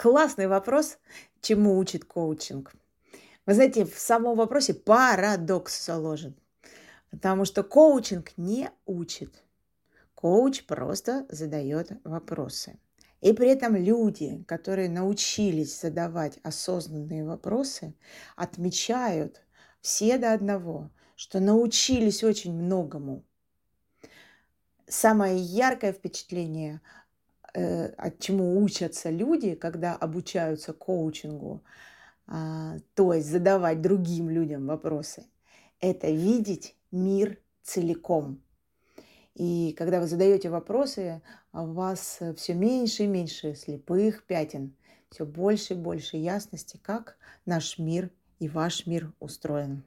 Классный вопрос, чему учит коучинг. Вы знаете, в самом вопросе парадокс заложен. Потому что коучинг не учит. Коуч просто задает вопросы. И при этом люди, которые научились задавать осознанные вопросы, отмечают все до одного, что научились очень многому. Самое яркое впечатление, от чему учатся люди, когда обучаются коучингу, а, то есть задавать другим людям вопросы, это видеть мир целиком. И когда вы задаете вопросы, а у вас все меньше и меньше слепых пятен, все больше и больше ясности, как наш мир и ваш мир устроен.